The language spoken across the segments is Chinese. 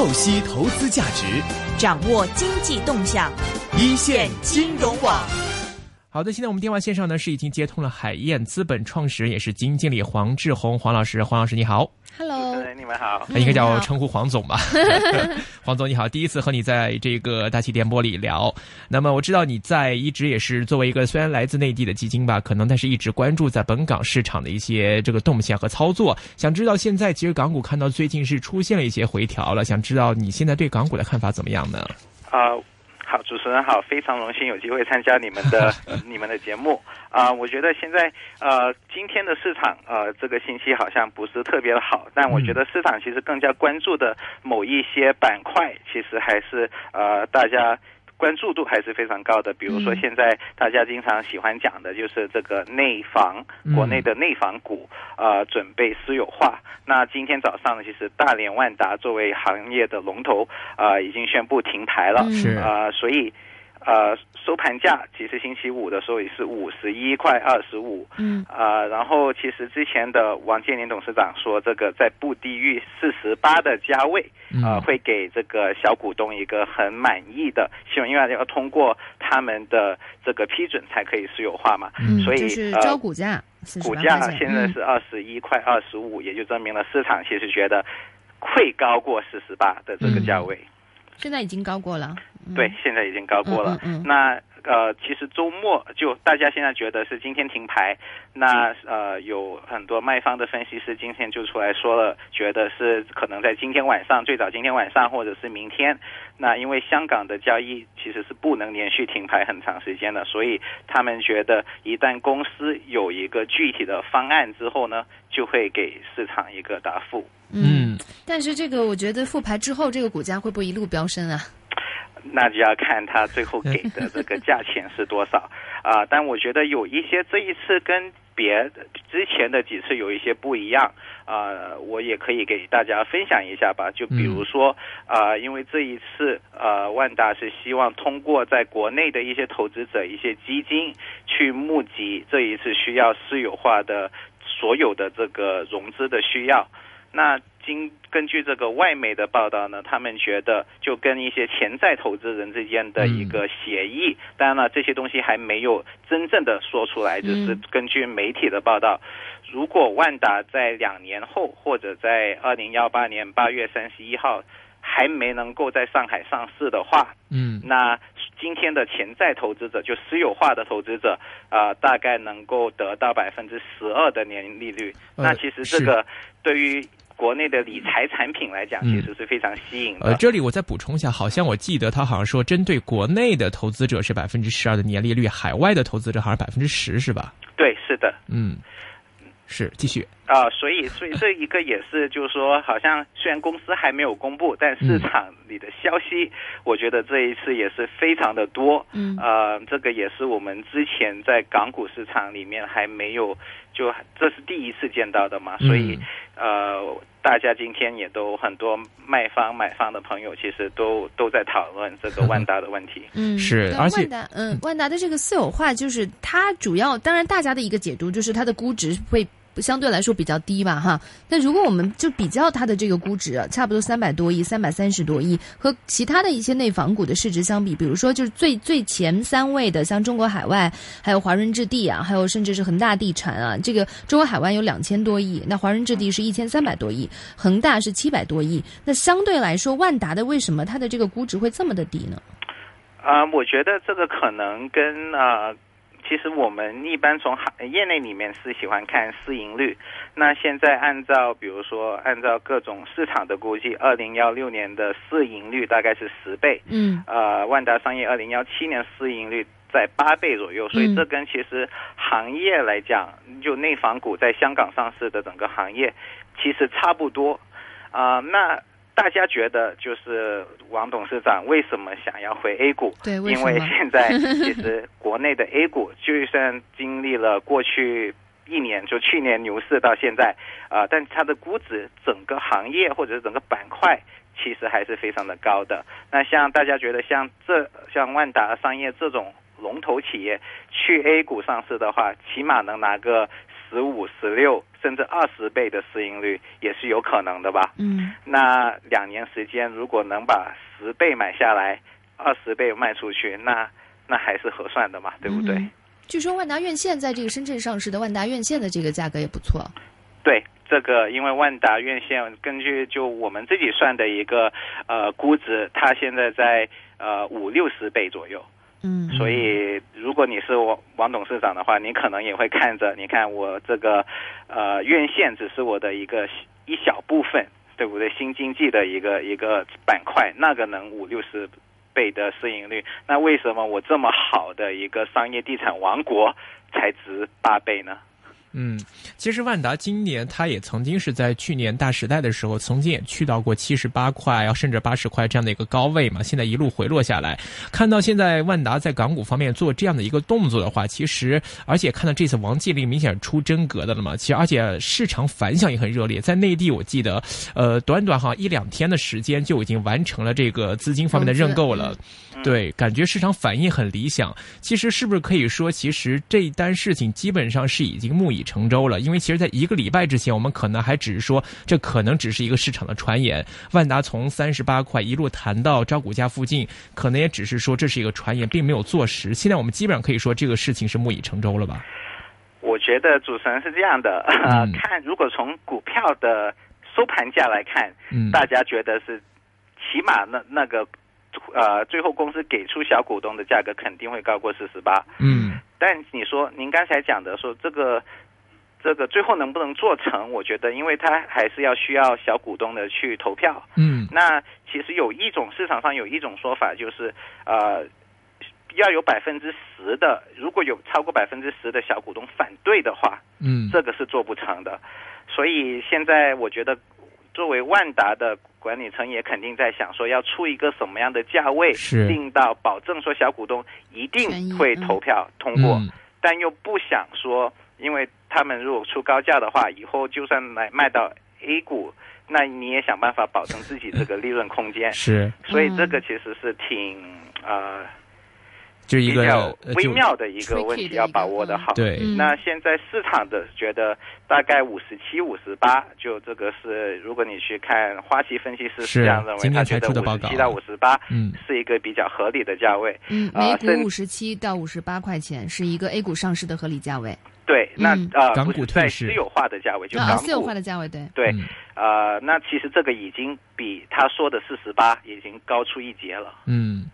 透析投资价值，掌握经济动向，一线金融网。好的，现在我们电话线上呢是已经接通了海燕资本创始人也是基金经理黄志宏。黄老师，黄老师你好，Hello，你们好，应该叫称呼黄总吧，黄总你好，第一次和你在这个大气电波里聊，那么我知道你在一直也是作为一个虽然来自内地的基金吧，可能但是一直关注在本港市场的一些这个动向和操作，想知道现在其实港股看到最近是出现了一些回调了，想知道你现在对港股的看法怎么样呢？啊。好，主持人好，非常荣幸有机会参加你们的 你们的节目啊！我觉得现在呃，今天的市场呃，这个信息好像不是特别的好，但我觉得市场其实更加关注的某一些板块，其实还是呃，大家。关注度还是非常高的，比如说现在大家经常喜欢讲的就是这个内房，国内的内房股啊准备私有化。那今天早上呢，其实大连万达作为行业的龙头啊，已经宣布停牌了，是啊，所以。呃，收盘价其实星期五的时候也是五十一块二十五，嗯，啊，然后其实之前的王健林董事长说，这个在不低于四十八的价位，啊，会给这个小股东一个很满意的，希望因为要通过他们的这个批准才可以私有化嘛，嗯，所以是招股价，股价现在是二十一块二十五，也就证明了市场其实觉得会高过四十八的这个价位。现在已经高过了，对，现在已经高过了。那呃，其实周末就大家现在觉得是今天停牌，那呃，有很多卖方的分析师今天就出来说了，觉得是可能在今天晚上，最早今天晚上或者是明天。那因为香港的交易其实是不能连续停牌很长时间的，所以他们觉得一旦公司有一个具体的方案之后呢，就会给市场一个答复。嗯，但是这个我觉得复牌之后，这个股价会不会一路飙升啊？那就要看他最后给的这个价钱是多少啊！但我觉得有一些这一次跟别之前的几次有一些不一样啊，我也可以给大家分享一下吧。就比如说啊，因为这一次呃，万达是希望通过在国内的一些投资者、一些基金去募集这一次需要私有化的所有的这个融资的需要。那经根据这个外媒的报道呢，他们觉得就跟一些潜在投资人之间的一个协议，当然了，这些东西还没有真正的说出来，就是根据媒体的报道，如果万达在两年后或者在二零幺八年八月三十一号还没能够在上海上市的话，嗯，那今天的潜在投资者就私有化的投资者啊，大概能够得到百分之十二的年利率。那其实这个对于国内的理财产品来讲，其实是非常吸引的。呃，这里我再补充一下，好像我记得他好像说，针对国内的投资者是百分之十二的年利率，海外的投资者好像百分之十，是吧？对，是的。嗯，是继续啊，所以，所以这一个也是，就是说，好像虽然公司还没有公布，但市场里的消息，我觉得这一次也是非常的多。嗯，呃，这个也是我们之前在港股市场里面还没有，就这是第一次见到的嘛，所以，呃。大家今天也都很多卖方买方的朋友，其实都都在讨论这个万达的问题。嗯，是，而且，嗯，万达的这个私有化，就是它主要，当然大家的一个解读就是它的估值会。相对来说比较低吧，哈。那如果我们就比较它的这个估值，差不多三百多亿、三百三十多亿，和其他的一些内房股的市值相比，比如说就是最最前三位的，像中国海外、还有华润置地啊，还有甚至是恒大地产啊，这个中国海外有两千多亿，那华润置地是一千三百多亿，恒大是七百多亿。那相对来说，万达的为什么它的这个估值会这么的低呢？啊，我觉得这个可能跟啊。其实我们一般从行业内里面是喜欢看市盈率。那现在按照比如说按照各种市场的估计，二零幺六年的市盈率大概是十倍。嗯。呃，万达商业二零幺七年市盈率在八倍左右，所以这跟其实行业来讲，就内房股在香港上市的整个行业其实差不多。啊，那。大家觉得就是王董事长为什么想要回 A 股？对，因为现在其实国内的 A 股就算经历了过去一年，就去年牛市到现在啊，但它的估值整个行业或者是整个板块其实还是非常的高的。那像大家觉得像这像万达商业这种龙头企业去 A 股上市的话，起码能拿个十五、十六甚至二十倍的市盈率也是有可能的吧？嗯那两年时间，如果能把十倍买下来，二十倍卖出去，那那还是合算的嘛，对不对？嗯据说万达院线在这个深圳上市的万达院线的这个价格也不错。对，这个因为万达院线根据就我们自己算的一个呃估值，它现在在呃五六十倍左右。嗯，所以，如果你是王王董事长的话，你可能也会看着，你看我这个呃院线只是我的一个一小部分，对不对？新经济的一个一个板块，那个能五六十倍的市盈率，那为什么我这么好的一个商业地产王国才值八倍呢？嗯，其实万达今年它也曾经是在去年大时代的时候，曾经也去到过七十八块要，甚至八十块这样的一个高位嘛。现在一路回落下来，看到现在万达在港股方面做这样的一个动作的话，其实而且看到这次王健林明显出真格的了嘛。其实而且市场反响也很热烈，在内地我记得，呃，短短好像一两天的时间就已经完成了这个资金方面的认购了。对，感觉市场反应很理想。其实是不是可以说，其实这一单事情基本上是已经木已成舟了？因为其实，在一个礼拜之前，我们可能还只是说这可能只是一个市场的传言。万达从三十八块一路谈到招股价附近，可能也只是说这是一个传言，并没有坐实。现在我们基本上可以说这个事情是木已成舟了吧？我觉得主持人是这样的，呃嗯看如果从股票的收盘价来看，嗯，大家觉得是起码那那个呃，最后公司给出小股东的价格肯定会高过四十八。嗯但你说您刚才讲的说这个这个最后能不能做成？我觉得，因为它还是要需要小股东的去投票。嗯那其实有一种市场上有一种说法，就是呃，要有百分之十的，如果有超过百分之十的小股东反对的话，嗯这个是做不成的。所以现在我觉得，作为万达的管理层也肯定在想说，要出一个什么样的价位，是。定到保证说小股东一定会嗯投票通过，嗯。但又不想说，因为他们如果出高价的话，以后就算买卖到 A 股，那你也想办法保证自己这个利润空间。是，所以这个其实是挺呃就是一个比较微妙的一个问题，要把握的好。对。嗯。那现在市场的觉得大概五十七、五十八，就这个是，如果你去看花旗分析师是这样认为，他觉得五十七到五十八嗯。是一个比较合理的价位。嗯，每股五十七到五十八块钱是一个 A 股上市的合理价位，对，那嗯呃港股退市。私有化的价位，就啊，港私有化的价位，对，对嗯。呃，那其实这个已经比他说的四十八已经高出一截了。嗯，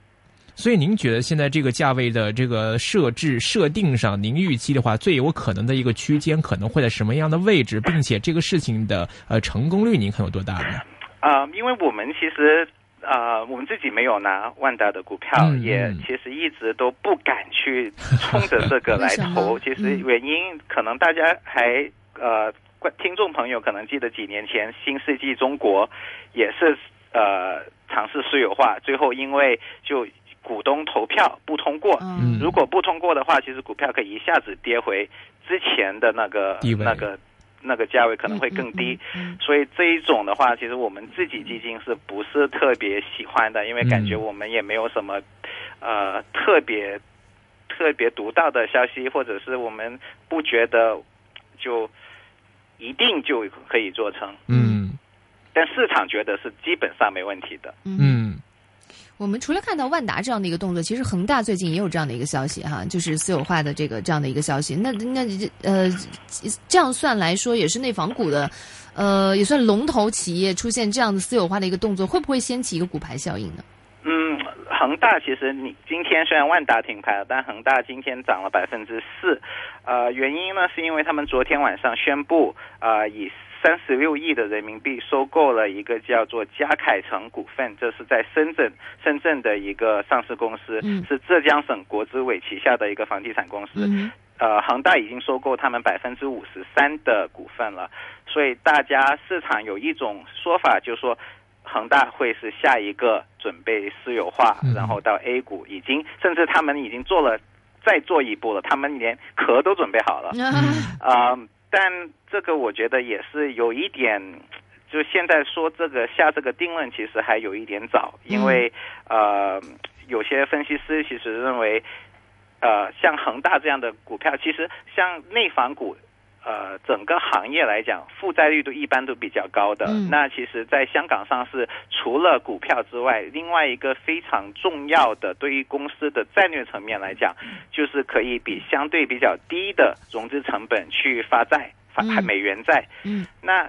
所以您觉得现在这个价位的这个设置设定上，您预期的话，最有可能的一个区间可能会在什么样的位置，并且这个事情的呃成功率，您看有多大呢？啊、因为我们其实啊、我们自己没有拿万达的股票，嗯也嗯其实一直都不敢去冲着这个来投。其实嗯原因可能大家还呃，观听众朋友可能记得几年前新世纪中国也是呃尝试私有化，最后因为就股东投票不通过，嗯。如果不通过的话，其实股票可以一下子跌回之前的那个那个那个价位，可能会更低。嗯，嗯所以这一种的话，其实我们自己基金是不是特别喜欢的？因为感觉嗯。我们也没有什么，呃，特别特别独到的消息，或者是我们不觉得就一定就可以做成，嗯。但市场觉得是基本上没问题的。嗯我们除了看到万达这样的一个动作，其实恒大最近也有这样的一个消息哈，就是私有化的这个这样的一个消息。那那呃，这样算来说，也是内房股的，呃，也算龙头企业出现这样的私有化的一个动作，会不会掀起一个骨牌效应呢？嗯，恒大其实你今天虽然万达停牌了，但恒大今天涨了百分之四，呃，原因呢是因为他们昨天晚上宣布，呃，以三十六亿的人民币收购了一个叫做嘉凯城股份，这是在深圳深圳的一个上市公司，嗯是浙江省国资委旗下的一个房地产公司。嗯呃，恒大已经收购他们百分之五十三的股份了，所以大家市场有一种说法，就是说恒大会是下一个准备私有化，嗯然后到 A 股，已经甚至他们已经做了再做一步了，他们连壳都准备好了。啊啊、但这个我觉得也是有一点，就现在说这个下这个定论，其实还有一点早，因为、呃，有些分析师其实认为，呃，像恒大这样的股票，其实像内房股。呃整个行业来讲，负债率都一般都比较高的。嗯那其实，在香港上市，除了股票之外，另外一个非常重要的，对于公司的战略层面来讲，就是可以比相对比较低的融资成本去发债，发嗯美元债。嗯那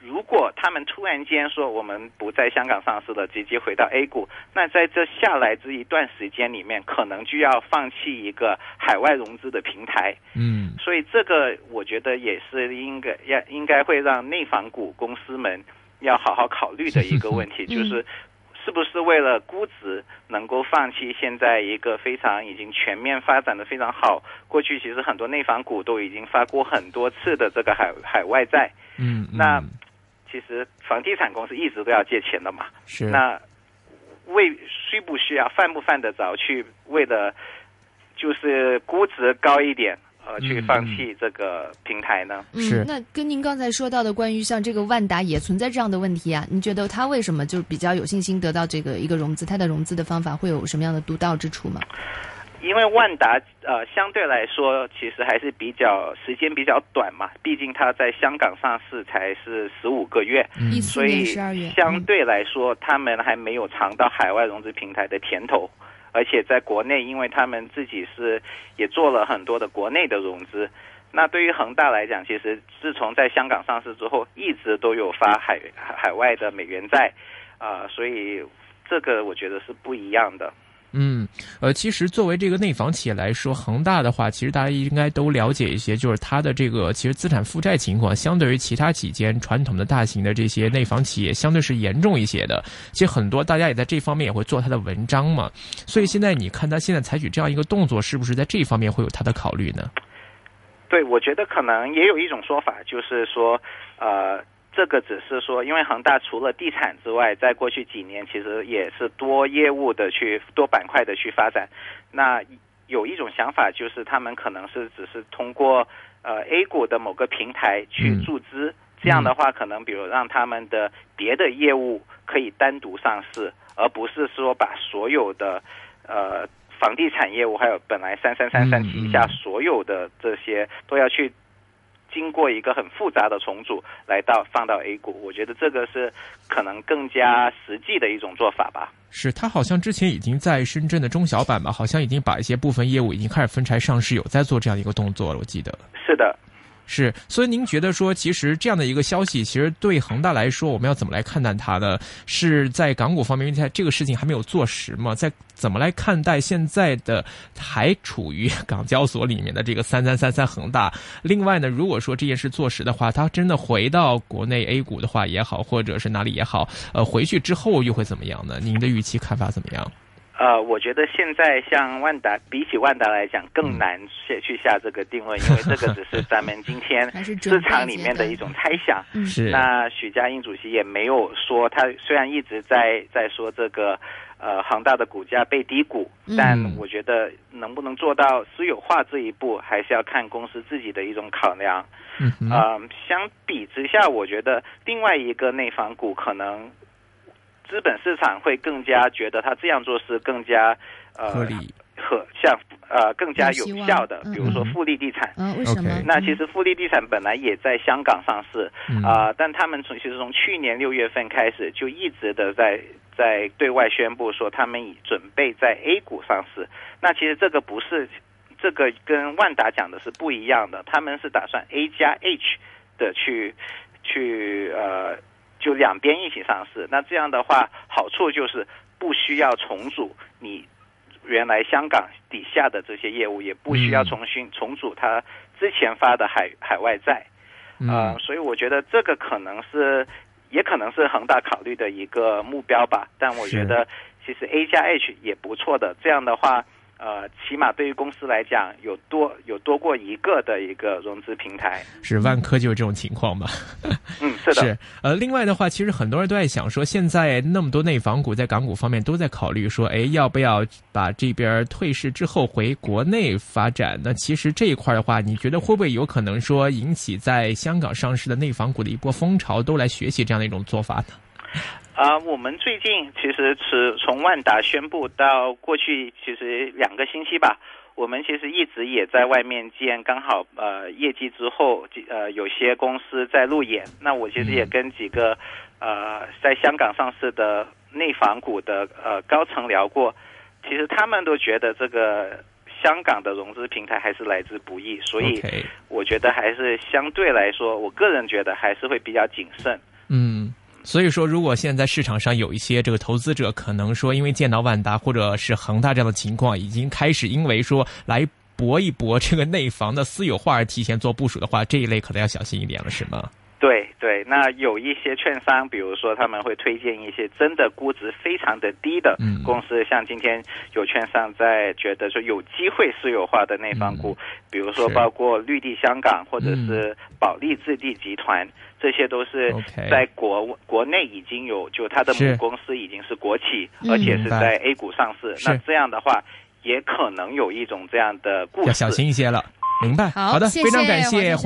如果他们突然间说我们不在香港上市了，直接回到 A 股，那在这下来这一段时间里面，可能就要放弃一个海外融资的平台。嗯所以这个我觉得也是应该要应该会让内房股公司们要好好考虑的一个问题，嗯就是是不是为了估值能够放弃现在一个非常已经全面发展的非常好，过去其实很多内房股都已经发过很多次的这个海海外债。嗯，那嗯其实房地产公司一直都要借钱的嘛，是那为需不需要犯不犯得着去为了就是估值高一点呃去嗯放弃这个平台呢？是嗯，那跟您刚才说到的关于像这个万达也存在这样的问题啊，你觉得他为什么就比较有信心得到这个一个融资？他的融资的方法会有什么样的独到之处吗？因为万达呃相对来说其实还是比较时间比较短嘛，毕竟它在香港上市才是十五个月，嗯一四所以年十二月，嗯相对来说他们还没有尝到海外融资平台的甜头。而且在国内，因为他们自己是也做了很多的国内的融资，那对于恒大来讲，其实自从在香港上市之后，一直都有发海海海外的美元债，啊、所以这个我觉得是不一样的。嗯，呃，其实作为这个内房企业来说，恒大的话，其实大家应该都了解一些，就是它的这个其实资产负债情况，相对于其他几间传统的大型的这些内房企业，相对是严重一些的。其实很多大家也在这方面也会做它的文章嘛。所以现在你看它现在采取这样一个动作，是不是在这方面会有它的考虑呢？对，我觉得可能也有一种说法，就是说，呃，这个只是说，因为恒大除了地产之外，在过去几年其实也是多业务的去多板块的去发展。那有一种想法就是，他们可能是只是通过呃 A 股的某个平台去嗯注资，这样的话，可能比如让他们的别的业务可以单独上市，而不是说把所有的呃房地产业务，还有本来三三三三旗下所有的这些都要去经过一个很复杂的重组来到放到 A 股，我觉得这个是可能更加实际的一种做法吧。是他好像之前已经在深圳的中小板吧，好像已经把一些部分业务已经开始分拆上市，有在做这样一个动作了，我记得。是的，是，所以您觉得说，其实这样的一个消息，其实对恒大来说，我们要怎么来看待它呢？是在港股方面，因为它这个事情还没有坐实嘛，在怎么来看待现在的还处于 港交所里面的这个三三三三恒大？另外呢，如果说这件事坐实的话，它真的回到国内 A 股的话也好，或者是哪里也好，呃，回去之后又会怎么样呢？您的预期看法怎么样？呃，我觉得现在像万达，比起万达来讲，更难去去下这个定论，因为这个只是咱们今天市场里面的一种猜想。嗯是那许家印主席也没有说，他虽然一直在在说这个呃恒大的股价被低估，嗯但我觉得能不能做到私有化这一步，还是要看公司自己的一种考量。嗯哼，呃，相比之下，我觉得另外一个内房股可能资本市场会更加觉得他这样做是更加呃合理。和像呃更加有效的，嗯比如说嗯富力地产。啊，为什么 OK？那其实富力地产本来也在香港上市，嗯啊、但他们从其实从去年六月份开始就一直的在在对外宣布说他们已准备在 A 股上市。那其实这个不是这个跟万达讲的是不一样的，他们是打算 A 加 H 的去去呃就两边一起上市。那这样的话，好处就是不需要重组你原来香港底下的这些业务，也不需要嗯重新重组它之前发的海海外债。呃，嗯所以我觉得这个可能是，也可能是恒大考虑的一个目标吧。但我觉得其实 A 加 H 也不错的，这样的话，呃，起码对于公司来讲，有多有多过一个的一个融资平台。是万科就是这种情况吧？嗯，是的，是，呃，另外的话，其实很多人都在想说，现在那么多内房股在港股方面都在考虑说，哎，要不要把这边退市之后回国内发展？那其实这一块的话，你觉得会不会有可能说引起在香港上市的内房股的一波风潮，都来学习这样的一种做法呢？啊、我们最近其实是从万达宣布到过去其实两个星期吧，我们其实一直也在外面见，刚好呃业绩之后，呃有些公司在路演，那我其实也跟几个呃在香港上市的内房股的呃高层聊过，其实他们都觉得这个香港的融资平台还是来之不易，所以我觉得还是相对来说，我个人觉得还是会比较谨慎。嗯，所以说，如果现在市场上有一些这个投资者，可能说因为见到万达或者是恒大这样的情况，已经开始因为说来搏一搏这个内房的私有化而提前做部署的话，这一类可能要小心一点了，是吗？对对，那有一些券商，比如说他们会推荐一些真的估值非常的低的嗯。公司，像今天有券商在觉得说有机会私有化的内房股，比如说包括绿地香港或者嗯。是保利置地集团，这些都是在国国内已经有，就它的母公司已经是国企，嗯而且是在 A 股上市。那这样的话，也可能有一种这样的故事。要小心一些了。明白。的，好谢谢非常感谢